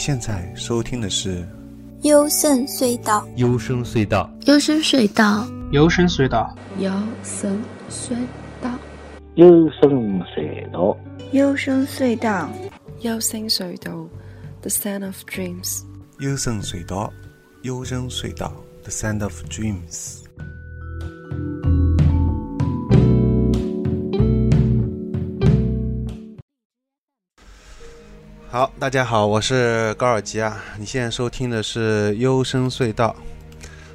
现在收听的是《幽深隧道》。幽深隧道，幽深隧道，幽深隧道，幽深隧道，幽深隧道，幽深隧道，幽深隧道，The Sound of Dreams。幽深隧道，幽深隧道，The Sound of Dreams。好，大家好，我是高尔基啊。你现在收听的是《幽深隧道》。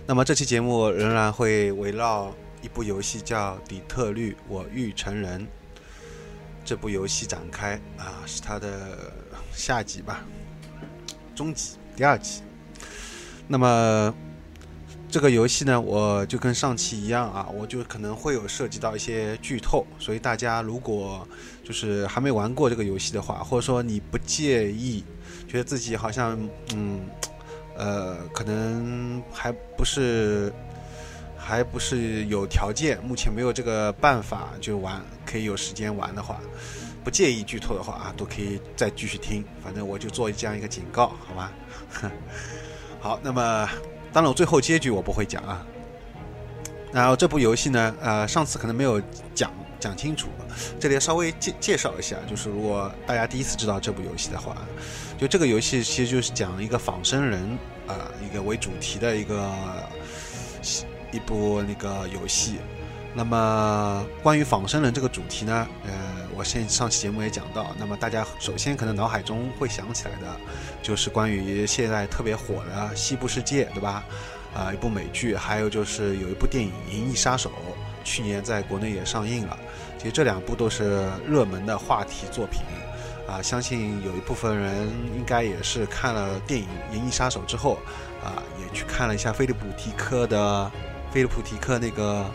那么这期节目仍然会围绕一部游戏叫《底特律：我欲成人》这部游戏展开啊，是它的下集吧，终集第二集。那么这个游戏呢，我就跟上期一样啊，我就可能会有涉及到一些剧透，所以大家如果就是还没玩过这个游戏的话，或者说你不介意，觉得自己好像嗯呃可能还不是还不是有条件，目前没有这个办法就玩，可以有时间玩的话，不介意剧透的话啊，都可以再继续听，反正我就做这样一个警告，好吧？好，那么当然我最后结局我不会讲啊。然后这部游戏呢，呃，上次可能没有讲讲清楚，这里稍微介介绍一下，就是如果大家第一次知道这部游戏的话，就这个游戏其实就是讲一个仿生人啊、一个为主题的一个一部那个游戏。那么关于仿生人这个主题呢，呃，我现上期节目也讲到，那么大家首先可能脑海中会想起来的，就是关于现在特别火的《西部世界》，对吧？啊、一部美剧，还有就是有一部电影《银翼杀手》，去年在国内也上映了。其实这两部都是热门的话题作品，啊，相信有一部分人应该也是看了电影《银翼杀手》之后，啊，也去看了一下菲利普提克的菲利普提克那个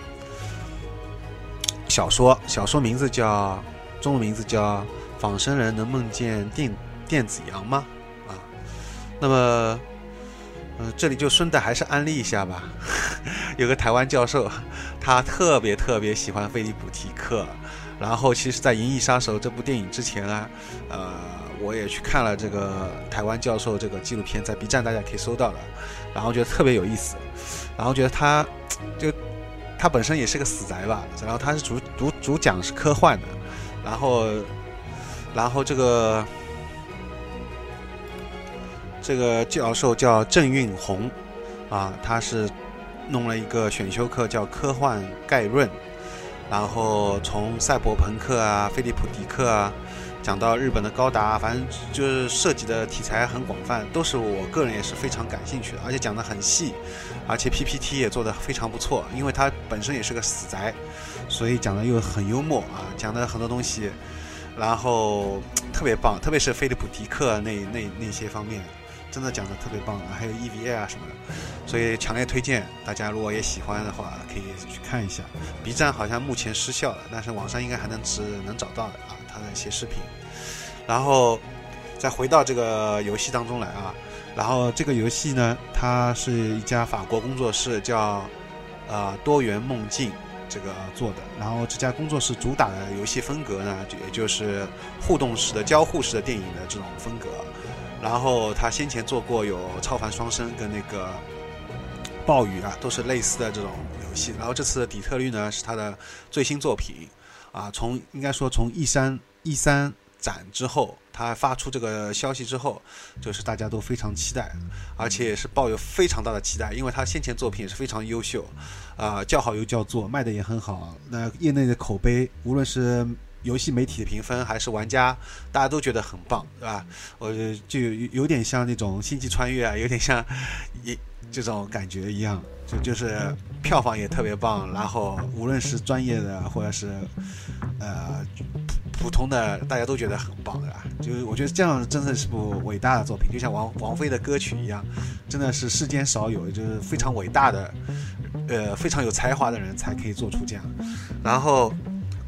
小说，小说名字叫中文名字叫《仿生人能梦见电电子羊吗》啊，那么。嗯，这里就顺带还是安利一下吧。有个台湾教授，他特别特别喜欢菲利普提克。然后，其实，在《银翼杀手》这部电影之前啊，呃，我也去看了这个台湾教授这个纪录片，在 B 站大家可以搜到的。然后觉得特别有意思，然后觉得他就他本身也是个死宅吧。然后他是主主主讲是科幻的，然后然后这个。这个教授叫郑运红，啊，他是弄了一个选修课叫《科幻概论》，然后从赛博朋克啊、菲利普迪克啊，讲到日本的高达，反正就是涉及的题材很广泛，都是我个人也是非常感兴趣的，而且讲得很细，而且 PPT 也做得非常不错，因为他本身也是个死宅，所以讲的又很幽默啊，讲的很多东西，然后 特别棒，特别是菲利普迪克那那那些方面。真的讲的特别棒，还有 EVA 啊什么的，所以强烈推荐大家，如果也喜欢的话，可以去看一下。B 站好像目前失效了，但是网上应该还能只能找到的啊，他的一些视频。然后再回到这个游戏当中来啊，然后这个游戏呢，它是一家法国工作室叫呃多元梦境这个做的，然后这家工作室主打的游戏风格呢，也就是互动式的交互式的电影的这种风格。然后他先前做过有《超凡双生》跟那个《暴雨》啊，都是类似的这种游戏。然后这次的《底特律》呢是他的最新作品，啊，从应该说从 E 三 E 三展之后，他发出这个消息之后，就是大家都非常期待，而且也是抱有非常大的期待，因为他先前作品也是非常优秀，啊，叫好又叫座，卖的也很好，那业内的口碑，无论是游戏媒体的评分还是玩家，大家都觉得很棒，对吧？我就有有点像那种星际穿越啊，有点像 一这种感觉一样，就就是票房也特别棒，然后无论是专业的或者是呃普通的，大家都觉得很棒，对吧？就是我觉得这样真的是部伟大的作品，就像王王菲的歌曲一样，真的是世间少有，就是非常伟大的，呃，非常有才华的人才可以做出这样，然后。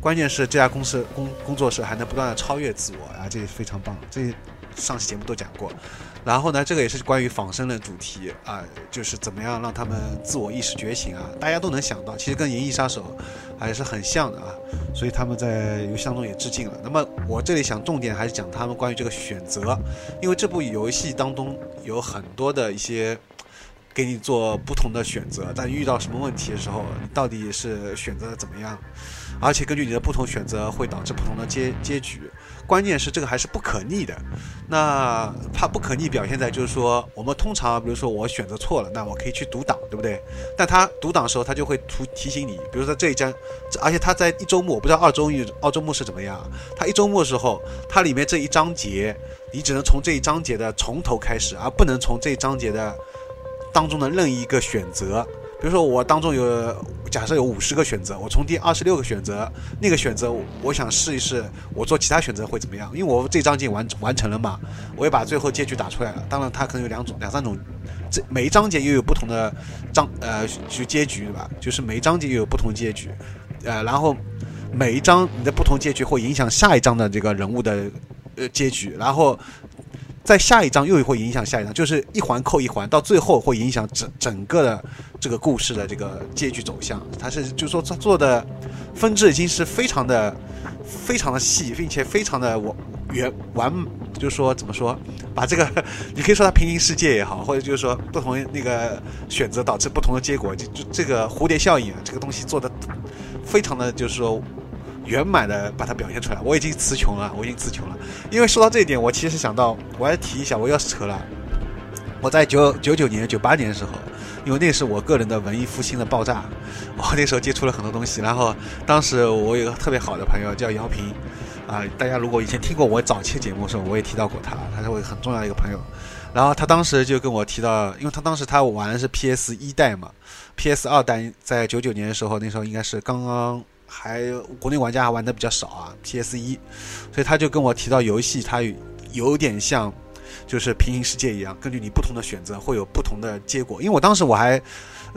关键是这家公司工工作室还能不断的超越自我啊，这也非常棒。这上期节目都讲过。然后呢，这个也是关于仿生的主题啊，就是怎么样让他们自我意识觉醒啊，大家都能想到，其实跟《银翼杀手》还是很像的啊，所以他们在游戏当中也致敬了。那么我这里想重点还是讲他们关于这个选择，因为这部游戏当中有很多的一些。给你做不同的选择，但遇到什么问题的时候，你到底是选择怎么样？而且根据你的不同选择，会导致不同的结结局。关键是这个还是不可逆的。那它不可逆表现在就是说，我们通常比如说我选择错了，那我可以去读档，对不对？但它读档的时候，它就会提提醒你，比如说这一章，而且它在一周目，我不知道二周目二周目是怎么样。它一周目的时候，它里面这一章节，你只能从这一章节的从头开始，而不能从这一章节的。当中的任意一个选择，比如说我当中有假设有五十个选择，我从第二十六个选择那个选择，我想试一试我做其他选择会怎么样？因为我这章节完完成了嘛，我也把最后结局打出来了。当然它可能有两种、两三种，这每一章节又有不同的章呃就结局对吧？就是每一章节又有不同结局，呃，然后每一章你的不同结局会影响下一章的这个人物的呃结局，然后。在下一章又会影响下一章，就是一环扣一环，到最后会影响整整个的这个故事的这个结局走向。它是就是说它做的分支已经是非常的非常的细，并且非常的完圆完，就是说怎么说，把这个你可以说它平行世界也好，或者就是说不同那个选择导致不同的结果，就就这个蝴蝶效应，这个东西做的非常的就是说。圆满的把它表现出来，我已经词穷了，我已经词穷了。因为说到这一点，我其实想到，我还提一下，我要扯了。我在九九九年、九八年的时候，因为那是我个人的文艺复兴的爆炸，我那时候接触了很多东西。然后当时我有个特别好的朋友叫姚平，啊，大家如果以前听过我早期节目的时候，我也提到过他，他是我很重要的一个朋友。然后他当时就跟我提到，因为他当时他玩的是 PS 一代嘛，PS 二代在九九年的时候，那时候应该是刚刚。还国内玩家还玩的比较少啊，PS 一，所以他就跟我提到游戏，它有点像，就是平行世界一样，根据你不同的选择会有不同的结果。因为我当时我还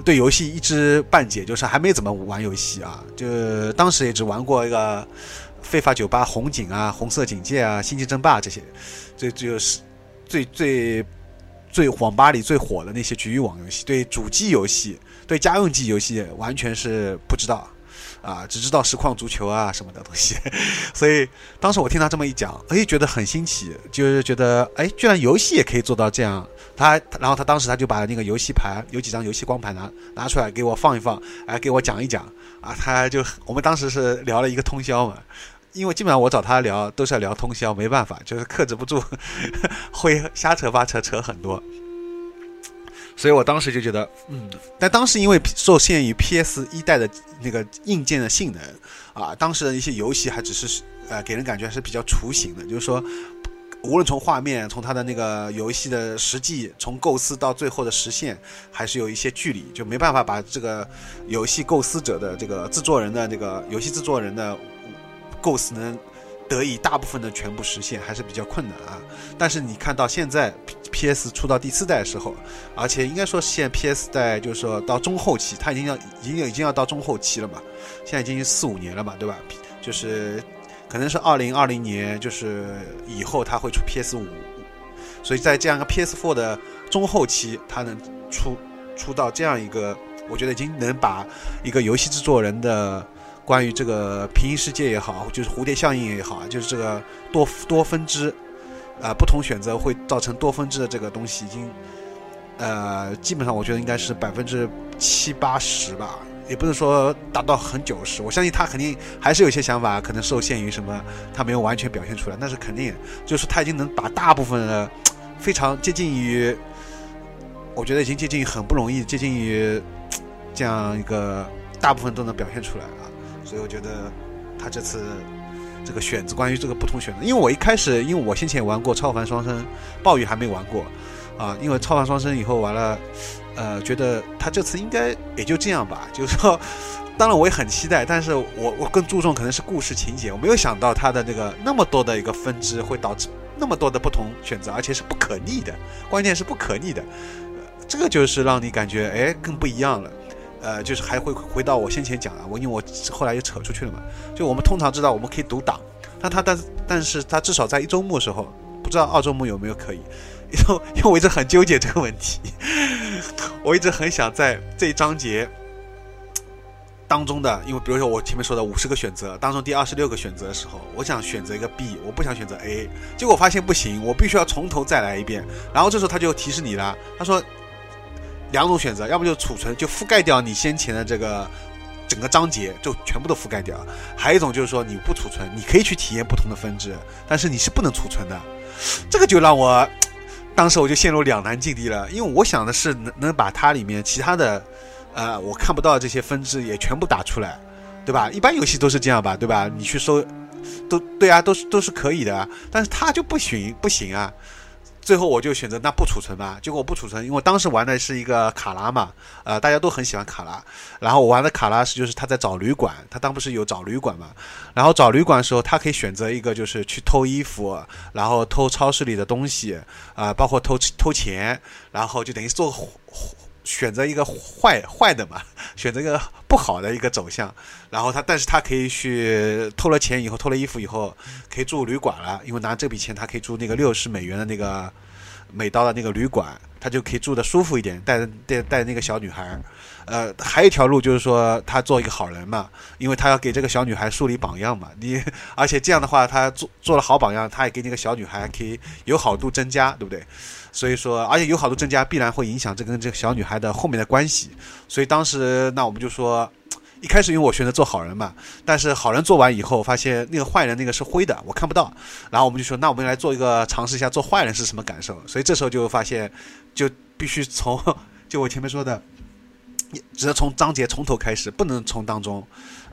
对游戏一知半解，就是还没怎么玩游戏啊，就当时也只玩过一个非法酒吧、红警啊、红色警戒啊、星际争霸这些，这就是最最最网吧里最火的那些局域网游戏。对主机游戏、对家用机游戏完全是不知道。啊，只知道实况足球啊什么的东西，所以当时我听他这么一讲，哎，觉得很新奇，就是觉得哎，居然游戏也可以做到这样。他然后他当时他就把那个游戏盘有几张游戏光盘拿拿出来给我放一放，哎，给我讲一讲啊。他就我们当时是聊了一个通宵嘛，因为基本上我找他聊都是要聊通宵，没办法，就是克制不住，会瞎扯八扯扯很多。所以我当时就觉得，嗯，但当时因为受限于 PS 一代的那个硬件的性能，啊，当时的一些游戏还只是，呃，给人感觉还是比较雏形的，就是说，无论从画面，从它的那个游戏的实际，从构思到最后的实现，还是有一些距离，就没办法把这个游戏构思者的这个制作人的这个游戏制作人的构思能。得以大部分的全部实现还是比较困难啊，但是你看到现在 P S 出到第四代的时候，而且应该说现 P S 代就是说到中后期，它已经要已经已经要到中后期了嘛，现在已经四五年了嘛，对吧？就是可能是二零二零年就是以后它会出 P S 五，所以在这样一个 P S Four 的中后期，它能出出到这样一个，我觉得已经能把一个游戏制作人的。关于这个平行世界也好，就是蝴蝶效应也好，就是这个多多分支，啊，不同选择会造成多分支的这个东西，已经，呃，基本上我觉得应该是百分之七八十吧，也不能说达到很九十。我相信他肯定还是有些想法，可能受限于什么，他没有完全表现出来。但是肯定就是他已经能把大部分的非常接近于，我觉得已经接近于很不容易接近于这样一个大部分都能表现出来了。所以我觉得他这次这个选择，关于这个不同选择，因为我一开始，因为我先前玩过超凡双生，暴雨还没玩过啊。因为超凡双生以后完了，呃，觉得他这次应该也就这样吧。就是说，当然我也很期待，但是我我更注重可能是故事情节。我没有想到他的那个那么多的一个分支会导致那么多的不同选择，而且是不可逆的，关键是不可逆的。这个就是让你感觉哎更不一样了。呃，就是还会回到我先前讲的，我因为我后来又扯出去了嘛。就我们通常知道我们可以读档，但他但但是他至少在一周末的时候，不知道二周目有没有可以，因为因为我一直很纠结这个问题，我一直很想在这一章节当中的，因为比如说我前面说的五十个选择当中第二十六个选择的时候，我想选择一个 B，我不想选择 A，结果发现不行，我必须要从头再来一遍。然后这时候他就提示你了，他说两种选择，要不就储存，就覆盖掉你先前的这个整个章节，就全部都覆盖掉；还有一种就是说你不储存，你可以去体验不同的分支，但是你是不能储存的。这个就让我当时我就陷入两难境地了，因为我想的是能能把它里面其他的。呃，我看不到这些分支也全部打出来，对吧？一般游戏都是这样吧，对吧？你去搜，都对啊，都是都是可以的，但是它就不行，不行啊。最后我就选择那不储存吧，结果我不储存，因为当时玩的是一个卡拉嘛，呃，大家都很喜欢卡拉。然后我玩的卡拉是就是他在找旅馆，他当不是有找旅馆嘛？然后找旅馆的时候，他可以选择一个就是去偷衣服，然后偷超市里的东西，啊，包括偷偷钱，然后就等于做。选择一个坏坏的嘛，选择一个不好的一个走向，然后他，但是他可以去偷了钱以后，偷了衣服以后，可以住旅馆了，因为拿这笔钱他可以住那个六十美元的那个美刀的那个旅馆，他就可以住的舒服一点，带带带那个小女孩。呃，还有一条路就是说他做一个好人嘛，因为他要给这个小女孩树立榜样嘛。你而且这样的话，他做做了好榜样，他也给那个小女孩可以友好度增加，对不对？所以说，而且友好度增加必然会影响这跟这个小女孩的后面的关系。所以当时那我们就说，一开始因为我选择做好人嘛，但是好人做完以后发现那个坏人那个是灰的，我看不到。然后我们就说，那我们来做一个尝试一下做坏人是什么感受。所以这时候就发现，就必须从 就我前面说的。只能从章节从头开始，不能从当中，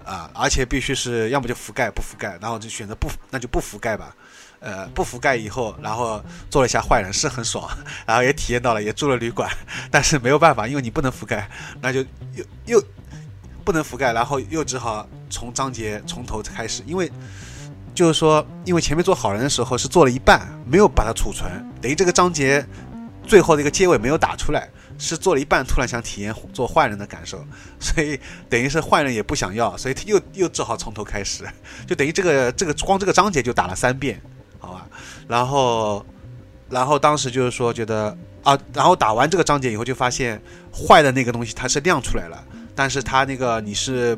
啊，而且必须是要么就覆盖不覆盖，然后就选择不，那就不覆盖吧，呃，不覆盖以后，然后做了一下坏人是很爽，然后也体验到了，也住了旅馆，但是没有办法，因为你不能覆盖，那就又又不能覆盖，然后又只好从章节从头开始，因为就是说，因为前面做好人的时候是做了一半，没有把它储存，等于这个章节最后的一个结尾没有打出来。是做了一半，突然想体验做坏人的感受，所以等于是坏人也不想要，所以又又只好从头开始，就等于这个这个光这个章节就打了三遍，好吧？然后然后当时就是说觉得啊，然后打完这个章节以后就发现坏的那个东西它是亮出来了，但是它那个你是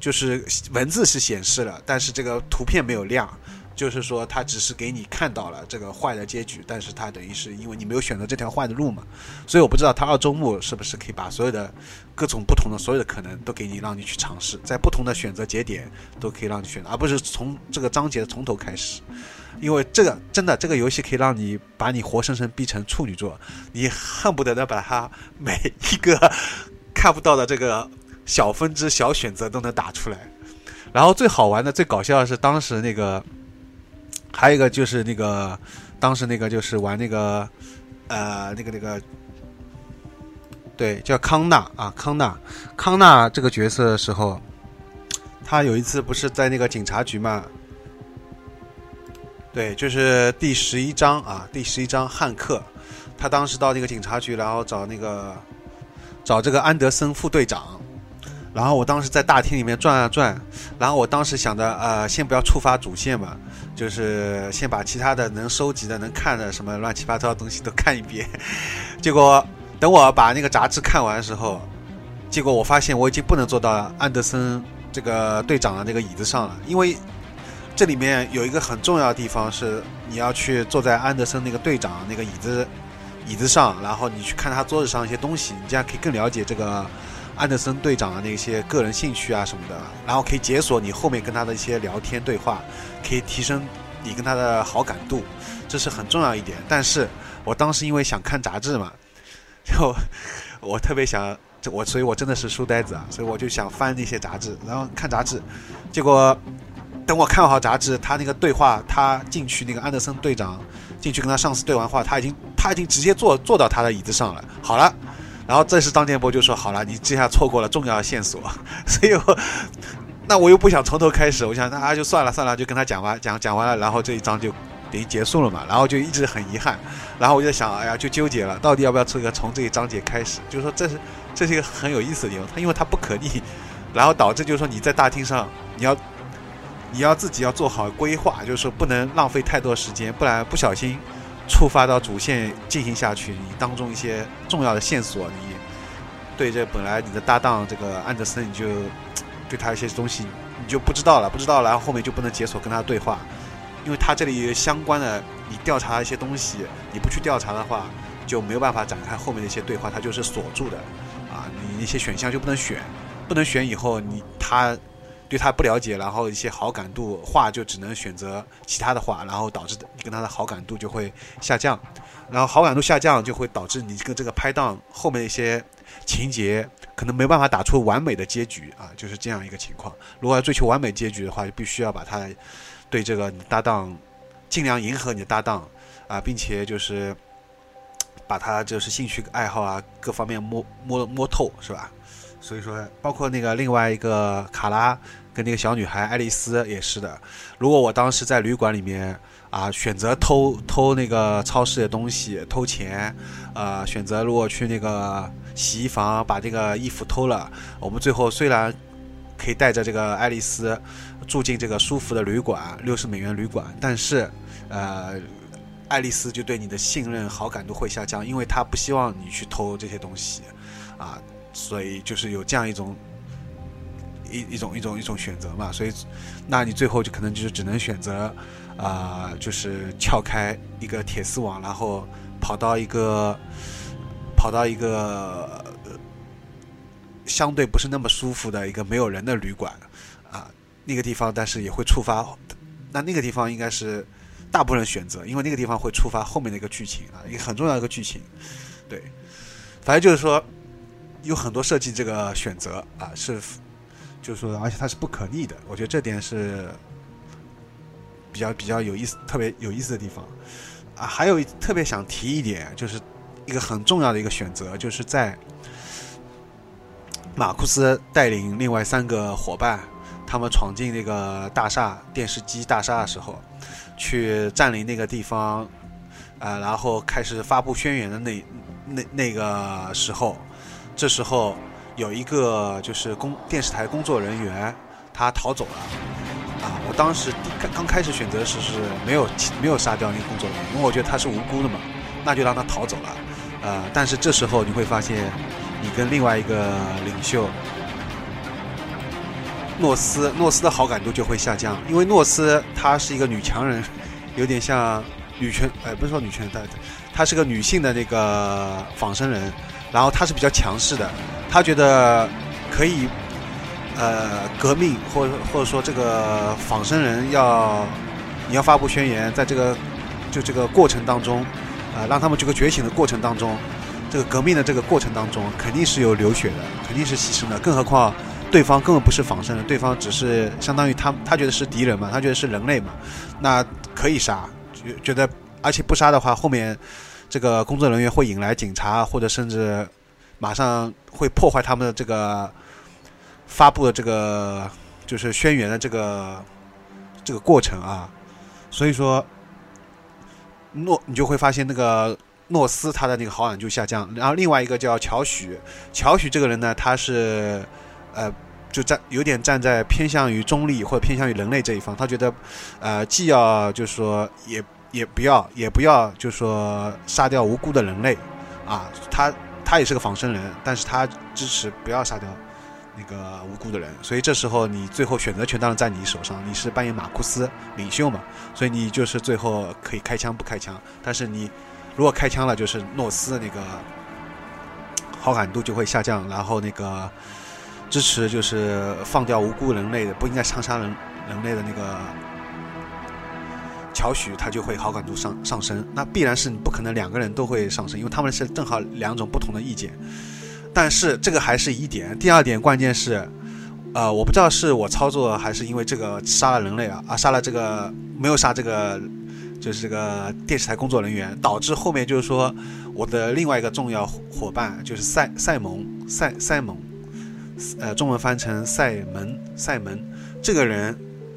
就是文字是显示了，但是这个图片没有亮。就是说，他只是给你看到了这个坏的结局，但是他等于是因为你没有选择这条坏的路嘛，所以我不知道他二周目是不是可以把所有的各种不同的所有的可能都给你，让你去尝试，在不同的选择节点都可以让你选，而不是从这个章节从头开始，因为这个真的这个游戏可以让你把你活生生逼成处女座，你恨不得的把它每一个看不到的这个小分支、小选择都能打出来，然后最好玩的、最搞笑的是当时那个。还有一个就是那个，当时那个就是玩那个，呃，那个那个，对，叫康纳啊，康纳，康纳这个角色的时候，他有一次不是在那个警察局嘛？对，就是第十一章啊，第十一章汉克，他当时到那个警察局，然后找那个找这个安德森副队长，然后我当时在大厅里面转啊转，然后我当时想着，呃，先不要触发主线嘛。就是先把其他的能收集的、能看的什么乱七八糟的东西都看一遍，结果等我把那个杂志看完的时候，结果我发现我已经不能坐到安德森这个队长的那个椅子上了，因为这里面有一个很重要的地方是你要去坐在安德森那个队长那个椅子椅子上，然后你去看他桌子上一些东西，你这样可以更了解这个。安德森队长的那些个人兴趣啊什么的，然后可以解锁你后面跟他的一些聊天对话，可以提升你跟他的好感度，这是很重要一点。但是我当时因为想看杂志嘛，就我特别想，我所以，我真的是书呆子啊，所以我就想翻那些杂志，然后看杂志。结果等我看好杂志，他那个对话，他进去那个安德森队长进去跟他上司对完话，他已经他已经直接坐坐到他的椅子上了。好了。然后这时张建波就说：“好了，你这下错过了重要线索，所以我那我又不想从头开始，我想那啊就算了算了，就跟他讲完讲讲完了，然后这一章就等于结束了嘛。然后就一直很遗憾，然后我就想，哎呀，就纠结了，到底要不要这个从这一章节开始？就是说这是这是一个很有意思的地方，它因为它不可逆，然后导致就是说你在大厅上你要你要自己要做好规划，就是说不能浪费太多时间，不然不小心触发到主线进行下去，你当中一些重要的线索，你对这本来你的搭档这个安德森，你就对他一些东西你就不知道了，不知道了，然后后面就不能解锁跟他对话，因为他这里相关的你调查一些东西，你不去调查的话，就没有办法展开后面的一些对话，他就是锁住的啊，你一些选项就不能选，不能选以后你他。对他不了解，然后一些好感度话就只能选择其他的话，然后导致你跟他的好感度就会下降，然后好感度下降就会导致你跟这个拍档后面一些情节可能没办法打出完美的结局啊，就是这样一个情况。如果要追求完美结局的话，就必须要把他对这个搭档尽量迎合你的搭档啊，并且就是把他就是兴趣爱好啊各方面摸摸摸透，是吧？所以说，包括那个另外一个卡拉。跟那个小女孩爱丽丝也是的。如果我当时在旅馆里面啊，选择偷偷那个超市的东西，偷钱，呃，选择如果去那个洗衣房把这个衣服偷了，我们最后虽然可以带着这个爱丽丝住进这个舒服的旅馆，六十美元旅馆，但是呃，爱丽丝就对你的信任好感度会下降，因为她不希望你去偷这些东西啊，所以就是有这样一种。一一种一种一种选择嘛，所以，那你最后就可能就是只能选择，啊，就是撬开一个铁丝网，然后跑到一个跑到一个相对不是那么舒服的一个没有人的旅馆，啊，那个地方，但是也会触发，那那个地方应该是大部分人选择，因为那个地方会触发后面的一个剧情啊，一个很重要的一个剧情，对，反正就是说有很多设计这个选择啊是。就是说，而且它是不可逆的，我觉得这点是比较比较有意思、特别有意思的地方啊。还有特别想提一点，就是一个很重要的一个选择，就是在马库斯带领另外三个伙伴，他们闯进那个大厦电视机大厦的时候，去占领那个地方，呃，然后开始发布宣言的那那那个时候，这时候。有一个就是工电视台工作人员，他逃走了，啊，我当时刚刚开始选择时是没有没有杀掉那个工作人员，因为我觉得他是无辜的嘛，那就让他逃走了，呃，但是这时候你会发现，你跟另外一个领袖诺斯，诺斯的好感度就会下降，因为诺斯她是一个女强人，有点像女权，哎，不是说女权，她她是个女性的那个仿生人。然后他是比较强势的，他觉得可以，呃，革命，或者或者说这个仿生人要你要发布宣言，在这个就这个过程当中，啊，让他们这个觉醒的过程当中，这个革命的这个过程当中，肯定是有流血的，肯定是牺牲的。更何况对方根本不是仿生人，对方只是相当于他他觉得是敌人嘛，他觉得是人类嘛，那可以杀，觉觉得而且不杀的话，后面。这个工作人员会引来警察，或者甚至马上会破坏他们的这个发布的这个就是宣言的这个这个过程啊。所以说，诺你就会发现那个诺斯他的那个好感就下降。然后另外一个叫乔许，乔许这个人呢，他是呃就站有点站在偏向于中立或者偏向于人类这一方，他觉得呃既要就是说也。也不要，也不要，就说杀掉无辜的人类，啊，他他也是个仿生人，但是他支持不要杀掉那个无辜的人，所以这时候你最后选择权当然在你手上，你是扮演马库斯领袖嘛，所以你就是最后可以开枪不开枪，但是你如果开枪了，就是诺斯那个好感度就会下降，然后那个支持就是放掉无辜人类的，不应该枪杀人人类的那个。乔许他就会好感度上上升，那必然是你不可能两个人都会上升，因为他们是正好两种不同的意见。但是这个还是一点，第二点关键是，呃，我不知道是我操作还是因为这个杀了人类啊啊杀了这个没有杀这个就是这个电视台工作人员，导致后面就是说我的另外一个重要伙伴就是赛赛蒙赛赛蒙，呃，中文翻成赛门赛门这个人，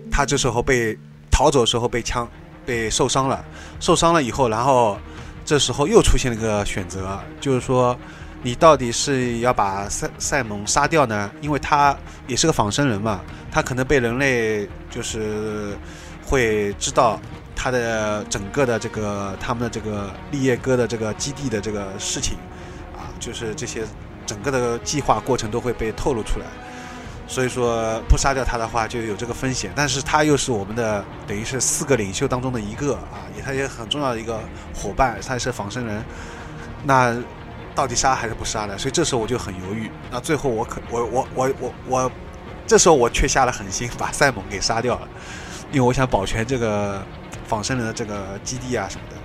他这时候被逃走的时候被枪。被受伤了，受伤了以后，然后这时候又出现了一个选择，就是说，你到底是要把赛赛蒙杀掉呢？因为他也是个仿生人嘛，他可能被人类就是会知道他的整个的这个他们的这个立叶哥的这个基地的这个事情啊，就是这些整个的计划过程都会被透露出来。所以说不杀掉他的话就有这个风险，但是他又是我们的等于是四个领袖当中的一个啊，也他也很重要的一个伙伴，他也是仿生人，那到底杀还是不杀呢？所以这时候我就很犹豫。那最后我可我我我我我，这时候我却下了狠心把赛蒙给杀掉了，因为我想保全这个仿生人的这个基地啊什么的。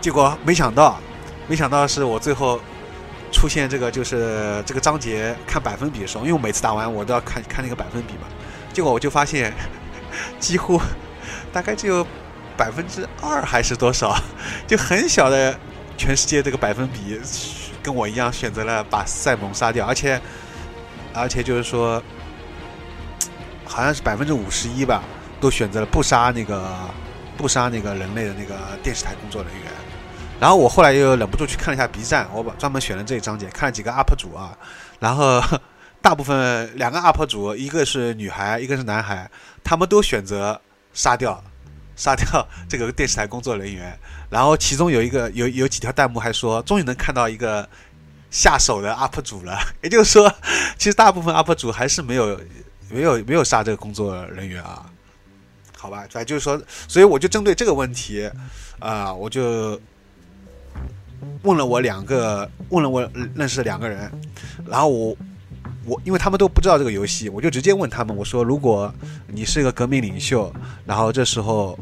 结果没想到，没想到是我最后。出现这个就是这个章节看百分比的时候，因为我每次打完我都要看看那个百分比嘛，结果我就发现 几乎大概只有百分之二还是多少，就很小的全世界这个百分比跟我一样选择了把赛蒙杀掉，而且而且就是说好像是百分之五十一吧，都选择了不杀那个不杀那个人类的那个电视台工作人员。然后我后来又忍不住去看了一下 B 站，我把专门选了这一章节，看了几个 UP 主啊，然后 大部分两个 UP 主，一个是女孩，一个是男孩，他们都选择杀掉，杀掉 这个电视台工作人员。然后其中有一个有有几条弹幕还说，终于能看到一个下手的 UP 主了。也就是说，其实大部分 UP 主还是没有没有没有杀这个工作人员啊。好吧，反正就是说，所以我就针对这个问题啊，我就。问了我两个，问了我认识的两个人，然后我我因为他们都不知道这个游戏，我就直接问他们，我说如果你是一个革命领袖，然后这时候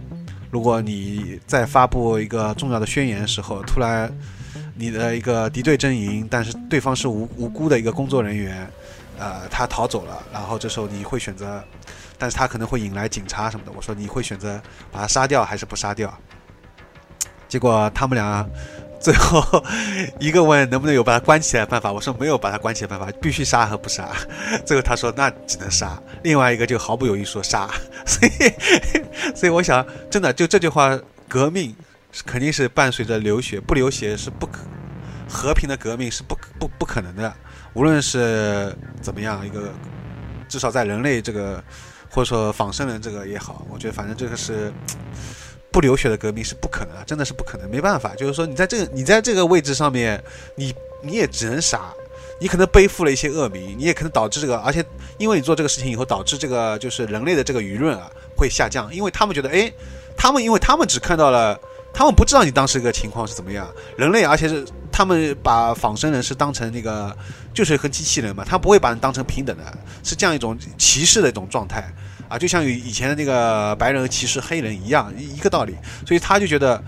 如果你在发布一个重要的宣言的时候，突然你的一个敌对阵营，但是对方是无无辜的一个工作人员，呃，他逃走了，然后这时候你会选择，但是他可能会引来警察什么的，我说你会选择把他杀掉还是不杀掉？结果他们俩。最后一个问能不能有把他关起来的办法，我说没有把他关起来的办法，必须杀和不杀。最后他说那只能杀。另外一个就毫不犹豫说杀。所以，所以我想，真的就这句话，革命肯定是伴随着流血，不流血是不可和平的革命是不不不可能的。无论是怎么样一个，至少在人类这个或者说仿生人这个也好，我觉得反正这个是。不流血的革命是不可能啊，真的是不可能，没办法。就是说，你在这个你在这个位置上面，你你也只能杀，你可能背负了一些恶名，你也可能导致这个，而且因为你做这个事情以后，导致这个就是人类的这个舆论啊会下降，因为他们觉得，哎，他们因为他们只看到了，他们不知道你当时一个情况是怎么样，人类，而且是他们把仿生人是当成那个就是和机器人嘛，他不会把人当成平等的，是这样一种歧视的一种状态。啊，就像以前的那个白人歧视黑人一样，一一个道理。所以他就觉得，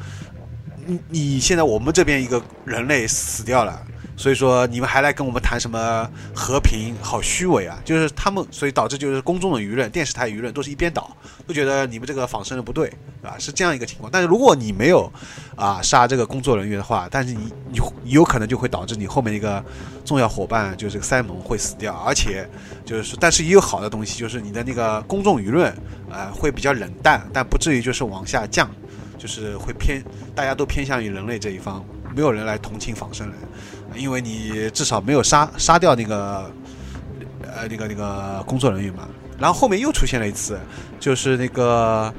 你你现在我们这边一个人类死掉了。所以说你们还来跟我们谈什么和平？好虚伪啊！就是他们，所以导致就是公众的舆论、电视台舆论都是一边倒，都觉得你们这个仿生人不对，对吧？是这样一个情况。但是如果你没有啊杀这个工作人员的话，但是你你有可能就会导致你后面一个重要伙伴就是个塞蒙会死掉，而且就是但是也有好的东西，就是你的那个公众舆论啊会比较冷淡，但不至于就是往下降，就是会偏大家都偏向于人类这一方，没有人来同情仿生人。因为你至少没有杀杀掉那个，呃，那个那个工作人员嘛。然后后面又出现了一次，就是那个，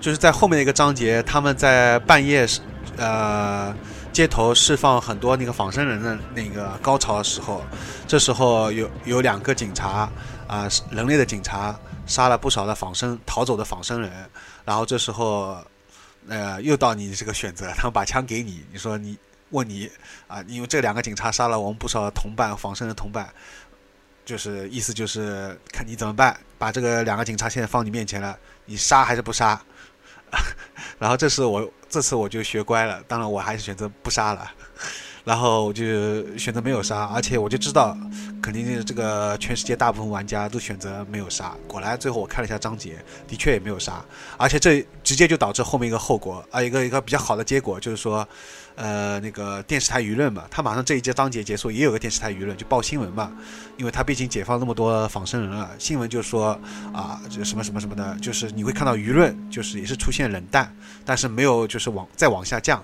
就是在后面的一个章节，他们在半夜，呃，街头释放很多那个仿生人的那个高潮的时候，这时候有有两个警察啊，人类的警察杀了不少的仿生逃走的仿生人，然后这时候。呃，又到你这个选择，他们把枪给你，你说你问你啊，因为这两个警察杀了我们不少同伴，仿生的同伴，就是意思就是看你怎么办，把这个两个警察现在放你面前了，你杀还是不杀？然后这次我这次我就学乖了，当然我还是选择不杀了。然后我就选择没有杀，而且我就知道，肯定这个全世界大部分玩家都选择没有杀。果然，最后我看了一下章节，的确也没有杀，而且这直接就导致后面一个后果啊，一个一个比较好的结果就是说，呃，那个电视台舆论嘛，他马上这一节章节结束，也有个电视台舆论就报新闻嘛，因为他毕竟解放那么多仿生人了，新闻就说啊，这什么什么什么的，就是你会看到舆论就是也是出现冷淡，但是没有就是往再往下降。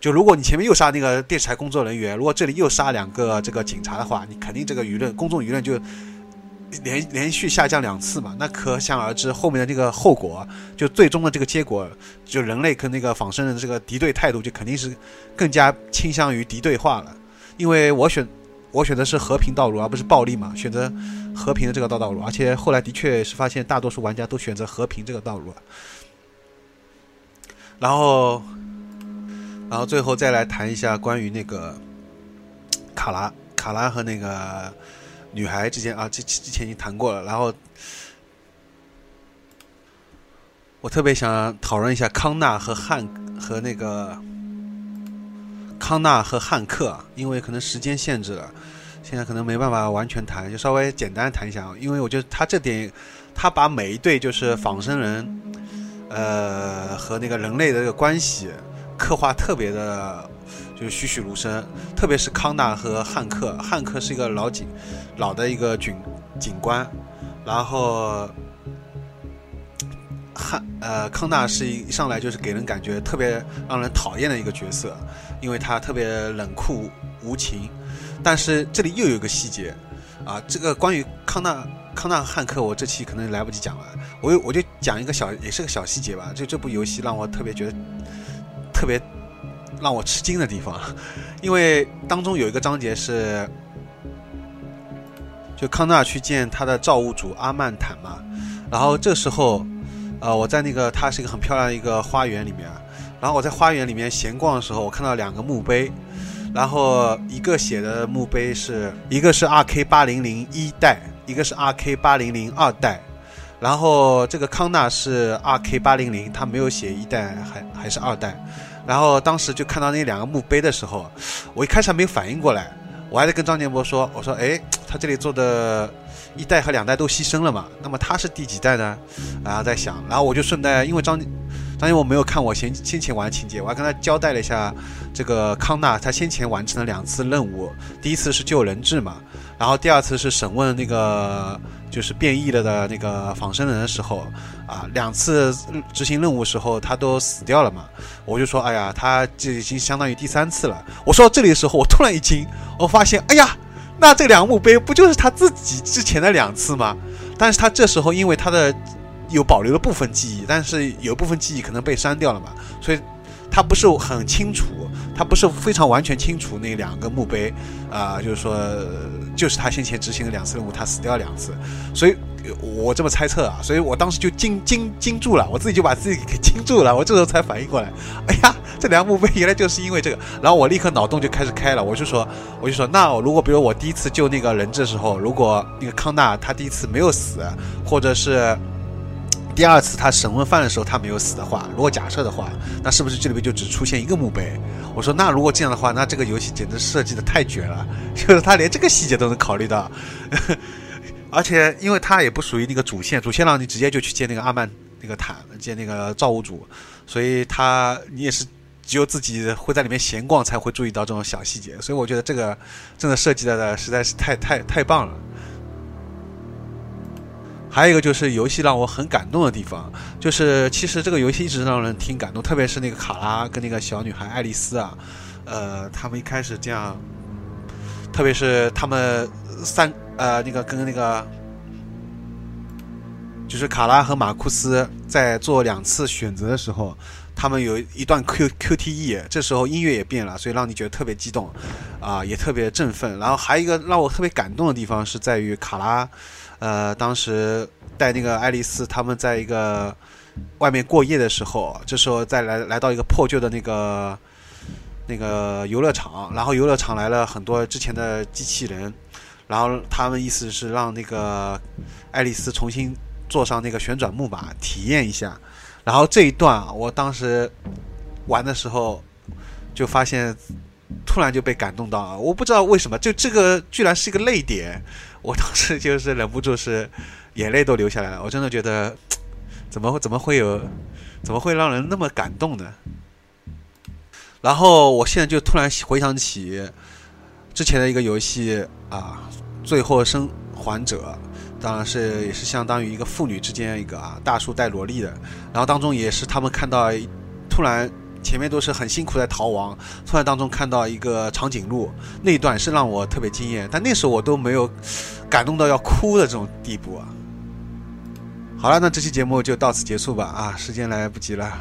就如果你前面又杀那个电视台工作人员，如果这里又杀两个这个警察的话，你肯定这个舆论公众舆论就连连续下降两次嘛，那可想而知后面的这个后果，就最终的这个结果，就人类跟那个仿生人的这个敌对态度就肯定是更加倾向于敌对化了。因为我选我选的是和平道路，而不是暴力嘛，选择和平的这个道道路，而且后来的确是发现大多数玩家都选择和平这个道路了，然后。然后最后再来谈一下关于那个卡拉卡拉和那个女孩之间啊，之之前已经谈过了。然后我特别想讨论一下康纳和汉和那个康纳和汉克，因为可能时间限制了，现在可能没办法完全谈，就稍微简单谈一下。因为我觉得他这点，他把每一对就是仿生人，呃，和那个人类的这个关系。刻画特别的，就是栩栩如生。特别是康纳和汉克，汉克是一个老警，老的一个警警官，然后汉呃康纳是一上来就是给人感觉特别让人讨厌的一个角色，因为他特别冷酷无情。但是这里又有一个细节啊，这个关于康纳康纳汉克，我这期可能来不及讲了，我我就讲一个小也是个小细节吧。就这部游戏让我特别觉得。特别让我吃惊的地方，因为当中有一个章节是，就康纳去见他的造物主阿曼坦嘛，然后这时候，呃，我在那个它是一个很漂亮的一个花园里面，然后我在花园里面闲逛的时候，我看到两个墓碑，然后一个写的墓碑是一个是 R K 八零零一代，一个是 R K 八零零二代。然后这个康纳是 R K 八零零，他没有写一代还还是二代。然后当时就看到那两个墓碑的时候，我一开始还没有反应过来，我还在跟张建波说：“我说，哎，他这里做的一代和两代都牺牲了嘛？那么他是第几代呢？”然后在想，然后我就顺带，因为张张建波没有看我先先前玩情节，我还跟他交代了一下这个康纳他先前完成了两次任务，第一次是救人质嘛，然后第二次是审问那个。就是变异了的那个仿生人的时候，啊，两次执行任务时候他都死掉了嘛，我就说，哎呀，他这已经相当于第三次了。我说到这里的时候，我突然一惊，我发现，哎呀，那这两个墓碑不就是他自己之前的两次吗？但是他这时候因为他的有保留了部分记忆，但是有部分记忆可能被删掉了嘛，所以他不是很清楚。他不是非常完全清楚那两个墓碑，啊，就是说，就是他先前执行的两次任务，他死掉两次，所以我这么猜测啊，所以我当时就惊惊惊住了，我自己就把自己给惊住了，我这时候才反应过来，哎呀，这两个墓碑原来就是因为这个，然后我立刻脑洞就开始开了，我就说，我就说，那如果比如我第一次救那个人质的时候，如果那个康纳他第一次没有死，或者是。第二次他审问犯的时候，他没有死的话，如果假设的话，那是不是这里面就只出现一个墓碑？我说，那如果这样的话，那这个游戏简直设计的太绝了，就是他连这个细节都能考虑到，而且因为他也不属于那个主线，主线让你直接就去见那个阿曼那个坦，见那个造物主，所以他你也是只有自己会在里面闲逛才会注意到这种小细节，所以我觉得这个真的设计的实在是太太太棒了。还有一个就是游戏让我很感动的地方，就是其实这个游戏一直让人挺感动，特别是那个卡拉跟那个小女孩爱丽丝啊，呃，他们一开始这样，特别是他们三呃那个跟那个，就是卡拉和马库斯在做两次选择的时候，他们有一段 Q Q T E，这时候音乐也变了，所以让你觉得特别激动，啊，也特别振奋。然后还有一个让我特别感动的地方是在于卡拉。呃，当时带那个爱丽丝他们在一个外面过夜的时候，这时候再来来到一个破旧的那个那个游乐场，然后游乐场来了很多之前的机器人，然后他们意思是让那个爱丽丝重新坐上那个旋转木马体验一下，然后这一段我当时玩的时候就发现突然就被感动到了，我不知道为什么，就这个居然是一个泪点，我当时就是忍不住是眼泪都流下来了。我真的觉得，怎么怎么会有，怎么会让人那么感动呢？然后我现在就突然回想起之前的一个游戏啊，《最后生还者》，当然是也是相当于一个父女之间一个啊大叔带萝莉的，然后当中也是他们看到突然。前面都是很辛苦在逃亡，突然当中看到一个长颈鹿，那一段是让我特别惊艳，但那时候我都没有感动到要哭的这种地步啊。好了，那这期节目就到此结束吧。啊，时间来不及了。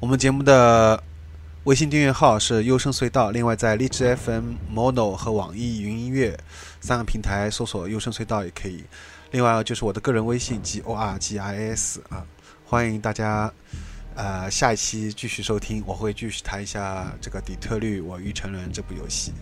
我们节目的微信订阅号是优声隧道，另外在荔枝 FM、Mono 和网易云音乐三个平台搜索“优声隧道”也可以。另外就是我的个人微信 G O R G I S 啊，欢迎大家。呃，下一期继续收听，我会继续谈一下这个《底特律：我欲成人》这部游戏。